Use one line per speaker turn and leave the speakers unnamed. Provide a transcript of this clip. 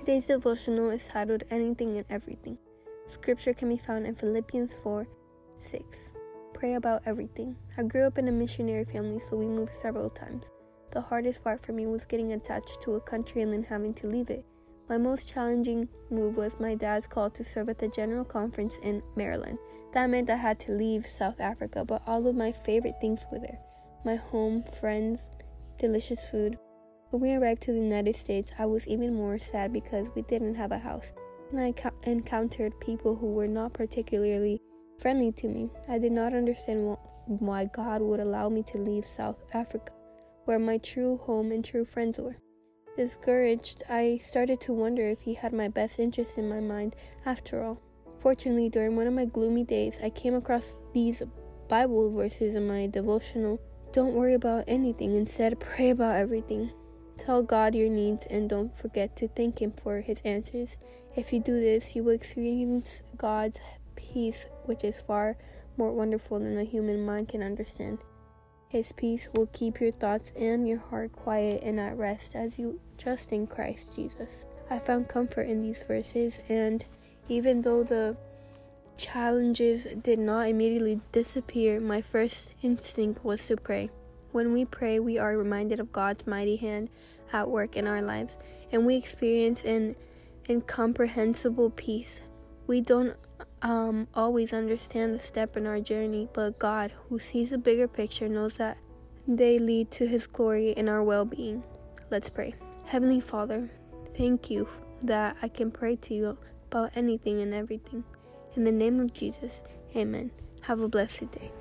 Today's devotional is titled Anything and Everything. Scripture can be found in Philippians 4 6. Pray about everything. I grew up in a missionary family, so we moved several times. The hardest part for me was getting attached to a country and then having to leave it. My most challenging move was my dad's call to serve at the General Conference in Maryland. That meant I had to leave South Africa, but all of my favorite things were there my home, friends, delicious food. When we arrived to the United States, I was even more sad because we didn't have a house, and I encountered people who were not particularly friendly to me. I did not understand why God would allow me to leave South Africa, where my true home and true friends were. Discouraged, I started to wonder if he had my best interest in my mind after all. Fortunately, during one of my gloomy days, I came across these Bible verses in my devotional. Don't worry about anything, instead, pray about everything. Tell God your needs and don't forget to thank Him for His answers. If you do this, you will experience God's peace, which is far more wonderful than the human mind can understand. His peace will keep your thoughts and your heart quiet and at rest as you trust in Christ Jesus. I found comfort in these verses, and even though the challenges did not immediately disappear, my first instinct was to pray. When we pray, we are reminded of God's mighty hand at work in our lives, and we experience an incomprehensible peace. We don't um, always understand the step in our journey, but God, who sees a bigger picture, knows that they lead to His glory and our well being. Let's pray. Heavenly Father, thank you that I can pray to you about anything and everything. In the name of Jesus, amen. Have a blessed day.